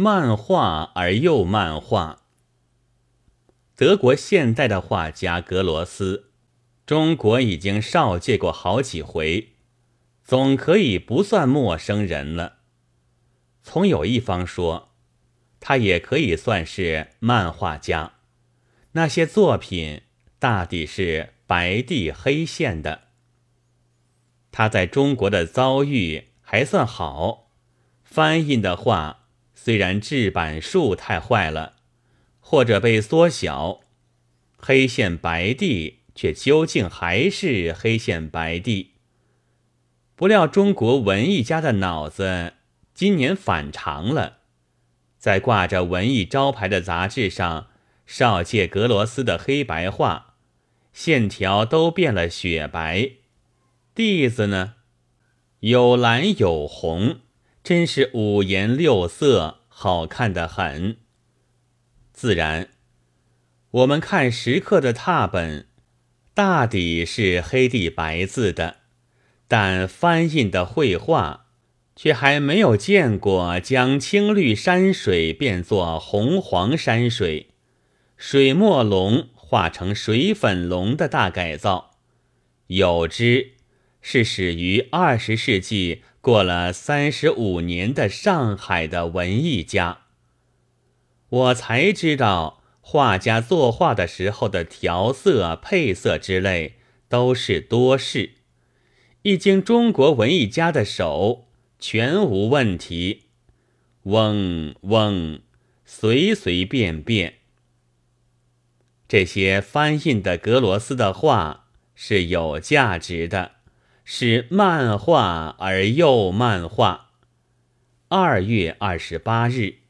漫画而又漫画。德国现代的画家格罗斯，中国已经少见过好几回，总可以不算陌生人了。从有一方说，他也可以算是漫画家。那些作品大抵是白地黑线的。他在中国的遭遇还算好，翻译的话虽然制版数太坏了。或者被缩小，黑线白地却究竟还是黑线白地。不料中国文艺家的脑子今年反常了，在挂着文艺招牌的杂志上，少借格罗斯的黑白画，线条都变了雪白，地子呢有蓝有红，真是五颜六色，好看的很。自然，我们看石刻的拓本，大抵是黑地白字的，但翻印的绘画，却还没有见过将青绿山水变作红黄山水，水墨龙画成水粉龙的大改造。有之，是始于二十世纪过了三十五年的上海的文艺家。我才知道，画家作画的时候的调色、配色之类都是多事，一经中国文艺家的手，全无问题。嗡嗡，随随便便。这些翻印的格罗斯的画是有价值的，是漫画而又漫画。二月二十八日。